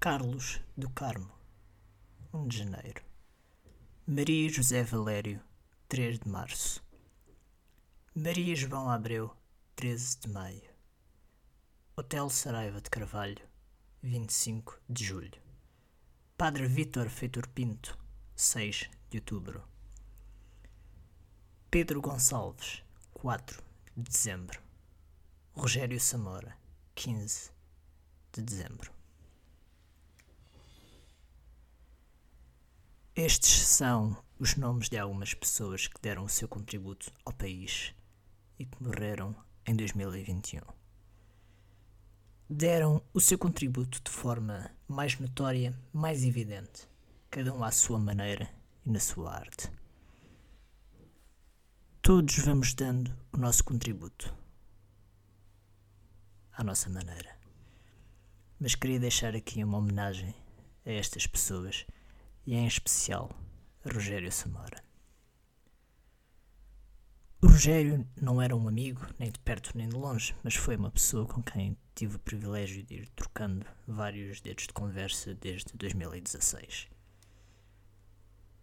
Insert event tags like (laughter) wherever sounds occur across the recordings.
Carlos do Carmo, 1 de janeiro. Maria José Valério, 3 de março. Maria João Abreu, 13 de maio. Hotel Saraiva de Carvalho, 25 de julho. Padre Vítor Feitor Pinto, 6 de outubro. Pedro Gonçalves, 4 de dezembro. Rogério Samora, 15 de dezembro. Estes são os nomes de algumas pessoas que deram o seu contributo ao país e que morreram em 2021. Deram o seu contributo de forma mais notória, mais evidente, cada um à sua maneira e na sua arte. Todos vamos dando o nosso contributo à nossa maneira. Mas queria deixar aqui uma homenagem a estas pessoas e em especial Rogério Samora. O Rogério não era um amigo, nem de perto nem de longe, mas foi uma pessoa com quem tive o privilégio de ir trocando vários dedos de conversa desde 2016.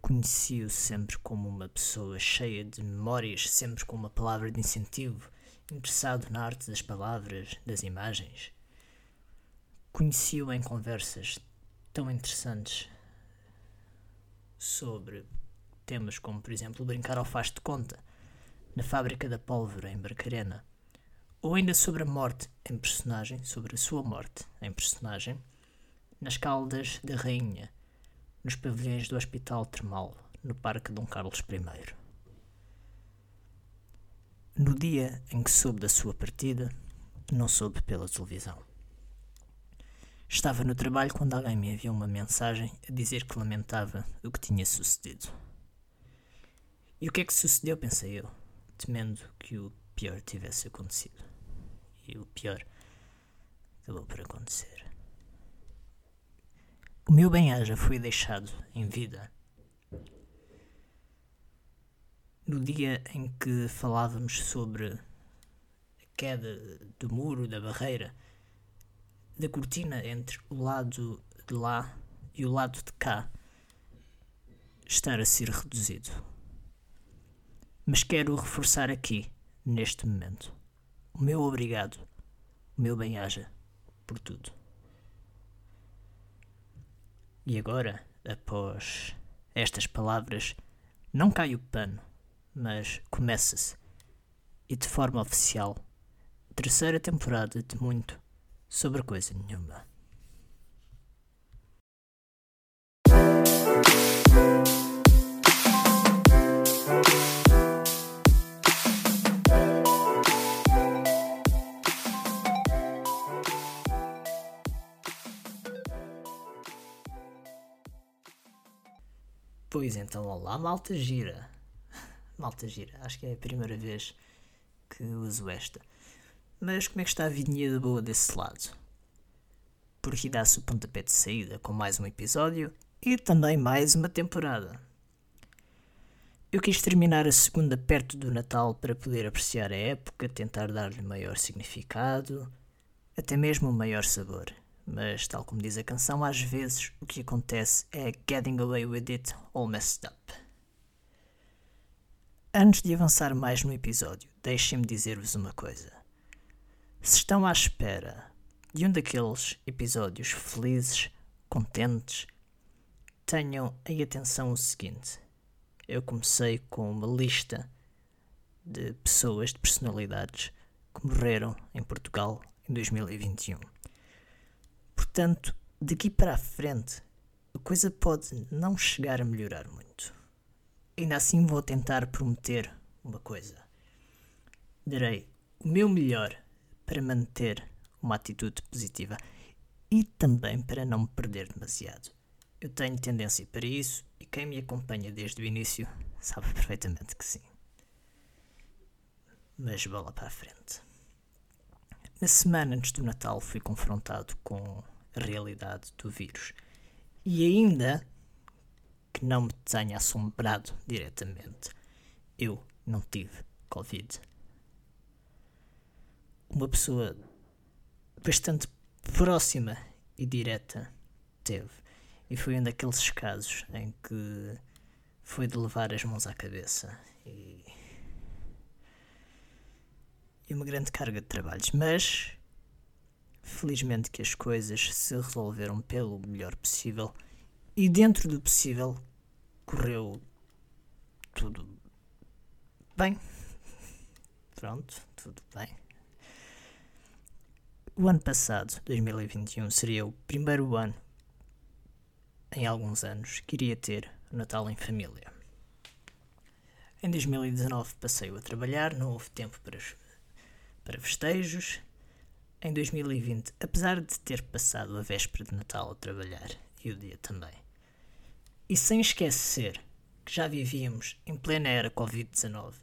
Conheci-o sempre como uma pessoa cheia de memórias, sempre com uma palavra de incentivo, interessado na arte das palavras, das imagens. Conheci-o em conversas tão interessantes sobre temas como, por exemplo, brincar ao faz de conta, na fábrica da pólvora em Barcarena, ou ainda sobre a morte em personagem, sobre a sua morte em personagem, nas Caldas da Rainha, nos pavilhões do Hospital Termal, no Parque Dom Carlos I. No dia em que soube da sua partida, não soube pela televisão. Estava no trabalho quando alguém me enviou uma mensagem a dizer que lamentava o que tinha sucedido. E o que é que sucedeu, pensei eu, temendo que o pior tivesse acontecido. E o pior acabou por acontecer. O meu bem-aja foi deixado em vida no dia em que falávamos sobre a queda do muro, da barreira da cortina entre o lado de lá e o lado de cá estar a ser reduzido. Mas quero reforçar aqui, neste momento, o meu obrigado, o meu bem-aja por tudo. E agora, após estas palavras, não cai o pano, mas começa-se, e de forma oficial, terceira temporada de muito sobre coisa nenhuma. Pois então, olá, malta gira. (laughs) Malta gira, acho que é a primeira vez que uso esta. Mas como é que está a vidinha da boa desse lado? Por aqui dá-se o pontapé de saída com mais um episódio e também mais uma temporada. Eu quis terminar a segunda perto do Natal para poder apreciar a época, tentar dar-lhe maior significado, até mesmo um maior sabor. Mas, tal como diz a canção, às vezes o que acontece é getting away with it all messed up. Antes de avançar mais no episódio, deixem-me dizer-vos uma coisa. Se estão à espera de um daqueles episódios felizes, contentes, tenham aí atenção o seguinte. Eu comecei com uma lista de pessoas, de personalidades que morreram em Portugal em 2021. Portanto, daqui para a frente, a coisa pode não chegar a melhorar muito. Ainda assim, vou tentar prometer uma coisa. Darei o meu melhor para manter uma atitude positiva e também para não me perder demasiado. Eu tenho tendência para isso e quem me acompanha desde o início sabe perfeitamente que sim. Mas bola para a frente. Na semana antes do Natal fui confrontado com a realidade do vírus e ainda que não me tenha assombrado diretamente, eu não tive Covid uma pessoa bastante próxima e direta teve. E foi um daqueles casos em que foi de levar as mãos à cabeça e, e uma grande carga de trabalhos. Mas felizmente que as coisas se resolveram pelo melhor possível e dentro do possível correu tudo bem. (laughs) Pronto, tudo bem. O ano passado, 2021, seria o primeiro ano em alguns anos que iria ter Natal em família. Em 2019 passei a trabalhar, não houve tempo para, para festejos. Em 2020, apesar de ter passado a véspera de Natal a trabalhar e o dia também, e sem esquecer que já vivíamos em plena era Covid-19,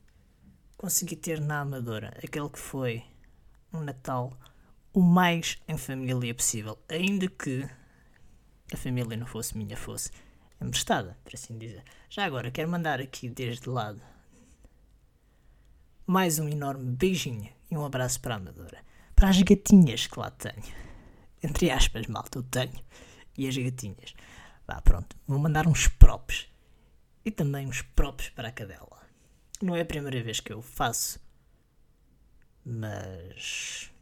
consegui ter na Amadora aquele que foi um Natal o mais em família possível, ainda que a família não fosse minha, fosse emprestada, por assim dizer. Já agora, quero mandar aqui desde lado mais um enorme beijinho e um abraço para a Amadora. Para as gatinhas que lá tenho. Entre aspas, malta, eu tenho. E as gatinhas. Vá, pronto. Vou mandar uns props. E também uns props para a cadela. Não é a primeira vez que eu faço, mas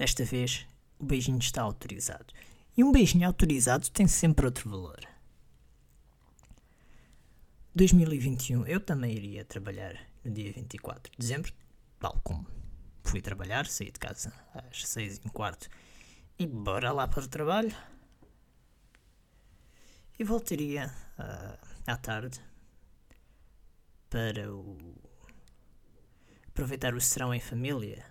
desta vez o beijinho está autorizado. E um beijinho autorizado tem sempre outro valor. 2021 eu também iria trabalhar no dia 24 de dezembro, tal como fui trabalhar, saí de casa às 6 e um quarto e bora lá para o trabalho. E voltaria uh, à tarde para o aproveitar o serão em família.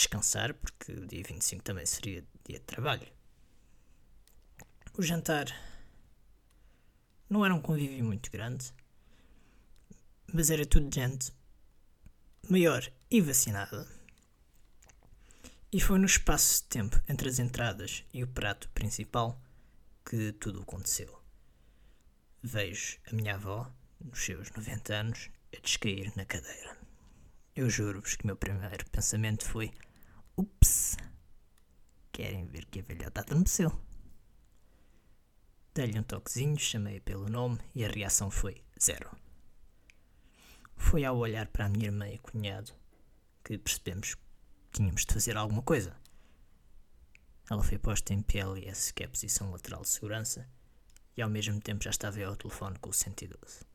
Descansar, porque o dia 25 também seria dia de trabalho. O jantar não era um convívio muito grande, mas era tudo gente maior e vacinada. E foi no espaço de tempo entre as entradas e o prato principal que tudo aconteceu vejo a minha avó, nos seus 90 anos, a descair na cadeira. Eu juro-vos que o meu primeiro pensamento foi: ups, querem ver que a velhota adormeceu. Dei-lhe um toquezinho, chamei-a pelo nome e a reação foi zero. Foi ao olhar para a minha irmã e cunhado que percebemos que tínhamos de fazer alguma coisa. Ela foi posta em PLS, que é a posição lateral de segurança, e ao mesmo tempo já estava eu ao telefone com o 112.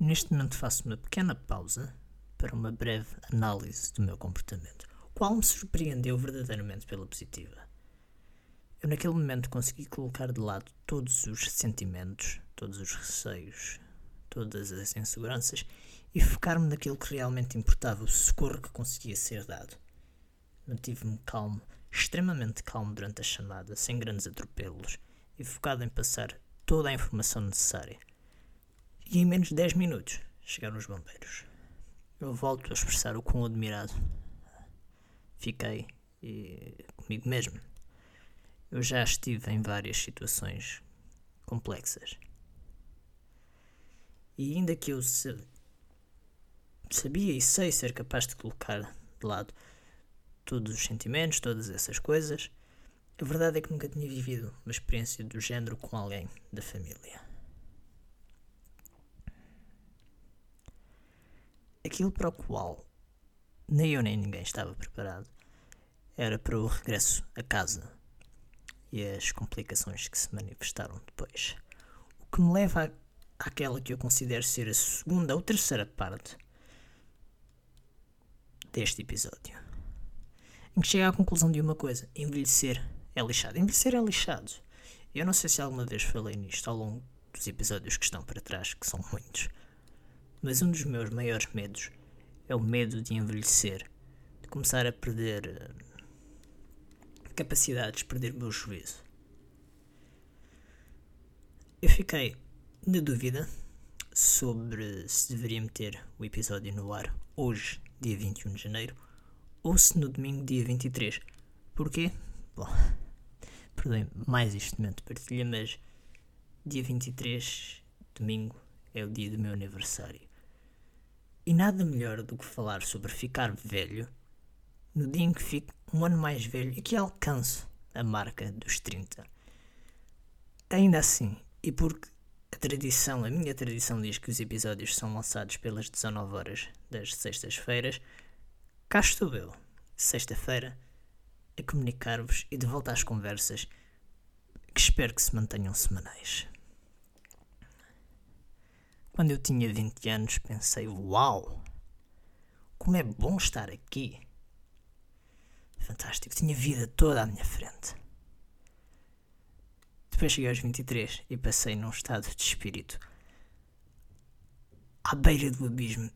Neste momento faço uma pequena pausa para uma breve análise do meu comportamento, qual me surpreendeu verdadeiramente pela positiva. Eu naquele momento consegui colocar de lado todos os sentimentos, todos os receios, todas as inseguranças e focar-me naquilo que realmente importava, o socorro que conseguia ser dado. Mantive-me calmo extremamente calmo durante a chamada, sem grandes atropelos e focado em passar toda a informação necessária. E em menos de 10 minutos chegaram os bombeiros. Eu volto a expressar o quão admirado fiquei e comigo mesmo. Eu já estive em várias situações complexas. E ainda que eu sabia e sei ser capaz de colocar de lado todos os sentimentos, todas essas coisas. A verdade é que nunca tinha vivido uma experiência do género com alguém da família. Aquilo para o qual nem eu nem ninguém estava preparado era para o regresso a casa e as complicações que se manifestaram depois. O que me leva à, àquela que eu considero ser a segunda ou terceira parte deste episódio em que chega à conclusão de uma coisa: envelhecer é lixado. Envelhecer é lixado. Eu não sei se alguma vez falei nisto ao longo dos episódios que estão para trás, que são muitos, mas um dos meus maiores medos é o medo de envelhecer, de começar a perder uh, capacidades, perder meu juízo. Eu fiquei na dúvida sobre se deveria meter o episódio no ar hoje, dia 21 de janeiro, ou se no domingo, dia 23. Porquê? Bom, (laughs) perdoem mais este momento de partilha, mas dia 23, domingo, é o dia do meu aniversário. E nada melhor do que falar sobre ficar velho no dia em que fico um ano mais velho e que alcanço a marca dos 30. Ainda assim, e porque a tradição, a minha tradição diz que os episódios são lançados pelas 19 horas das sextas-feiras, cá estou eu, sexta-feira, a comunicar-vos e de volta às conversas que espero que se mantenham semanais. Quando eu tinha 20 anos, pensei: Uau! Como é bom estar aqui! Fantástico, tinha vida toda à minha frente. Depois cheguei aos 23 e passei num estado de espírito à beira do abismo.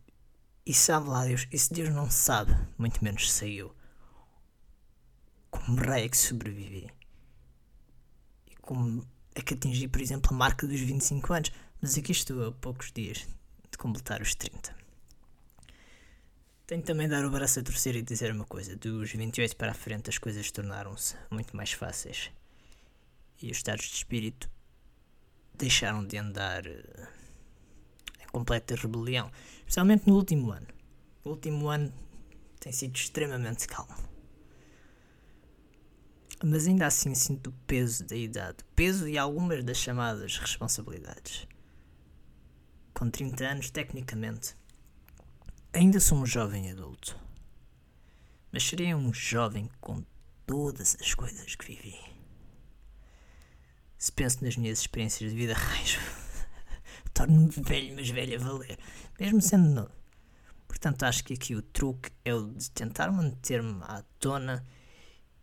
E sabe lá Deus, e se Deus não sabe, muito menos sei eu, como rei é que sobrevivi. E como é que atingi, por exemplo, a marca dos 25 anos. Mas aqui estou a poucos dias de completar os 30. Tenho também de dar o braço a torcer e dizer uma coisa: dos 28 para a frente as coisas tornaram-se muito mais fáceis. E os estados de espírito deixaram de andar uh, em completa rebelião. Especialmente no último ano. O último ano tem sido extremamente calmo. Mas ainda assim sinto o peso da idade, peso e algumas das chamadas responsabilidades com 30 anos, tecnicamente, ainda sou um jovem adulto. Mas seria um jovem com todas as coisas que vivi. Se penso nas minhas experiências de vida, (laughs) raios, (laughs) torno-me velho, mas velho a valer, mesmo sendo novo. Portanto, acho que aqui o truque é o de tentar manter-me à tona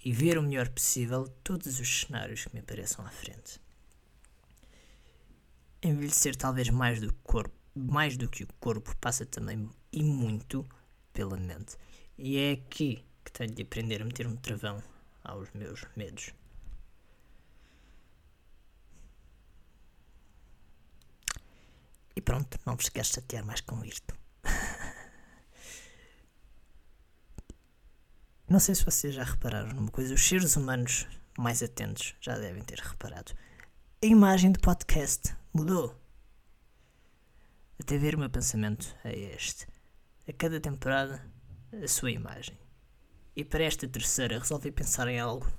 e ver o melhor possível todos os cenários que me apareçam à frente envelhecer talvez mais do corpo, mais do que o corpo, passa também e muito pela mente. E é aqui que tenho de aprender a meter um travão aos meus medos. E pronto, não vos quero chatear mais com isto. (laughs) não sei se vocês já repararam numa coisa, os seres humanos mais atentos já devem ter reparado. A imagem do podcast mudou. Até ver o meu pensamento é este. A cada temporada, a sua imagem. E para esta terceira resolvi pensar em algo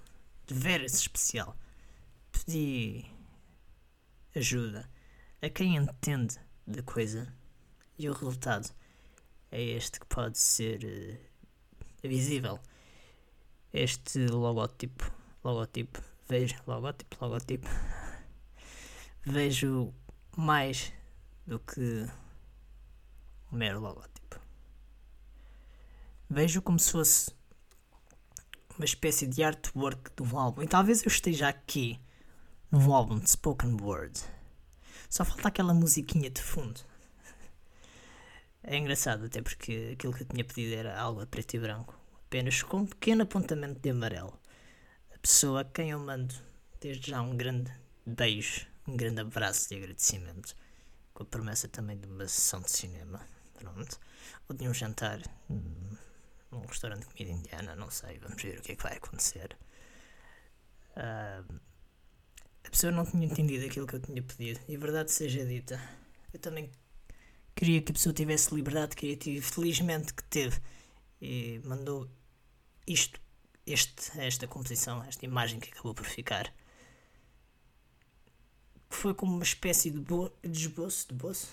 de veras especial. Pedi ajuda a quem entende da coisa e o resultado é este que pode ser uh, visível. Este logótipo, logótipo, veja, logótipo, logótipo vejo mais do que um mero logótipo. Vejo como se fosse uma espécie de artwork de um álbum. E talvez eu esteja aqui num álbum de spoken word. Só falta aquela musiquinha de fundo. É engraçado, até porque aquilo que eu tinha pedido era algo a preto e branco, apenas com um pequeno apontamento de amarelo. A pessoa a quem eu mando desde já um grande beijo um grande abraço de agradecimento, com a promessa também de uma sessão de cinema, pronto, ou de um jantar num restaurante de comida indiana, não sei, vamos ver o que é que vai acontecer. Uh, a pessoa não tinha entendido aquilo que eu tinha pedido, e verdade seja dita, eu também queria que a pessoa tivesse liberdade criativa, felizmente que teve, e mandou isto, este, esta composição, esta imagem que acabou por ficar foi como uma espécie de, bo de esboço, de bolso,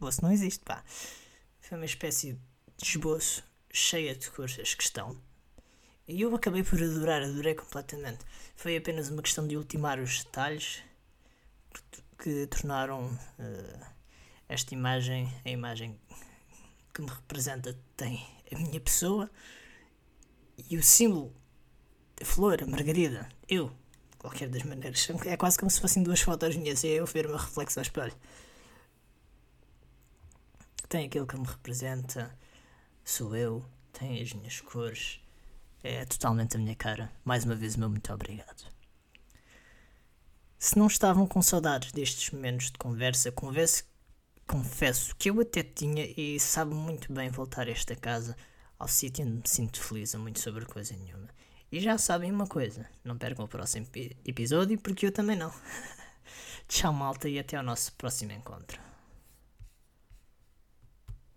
bolso não existe, pá. Foi uma espécie de esboço cheia de cores que estão. E eu acabei por adorar, adorei completamente. Foi apenas uma questão de ultimar os detalhes que, que tornaram uh, esta imagem, a imagem que me representa tem a minha pessoa e o símbolo, a flor, a margarida, eu, qualquer das maneiras. É quase como se fossem duas fotos minhas e eu ver o meu reflexo ao espelho. Tem aquilo que me representa, sou eu, tem as minhas cores, é totalmente a minha cara. Mais uma vez, meu muito obrigado. Se não estavam com saudades destes momentos de conversa, confesso que eu até tinha e sabe muito bem voltar a esta casa, ao sítio onde me sinto feliz a muito sobre coisa nenhuma. E já sabem uma coisa, não percam o próximo episódio porque eu também não. (laughs) Tchau malta e até ao nosso próximo encontro.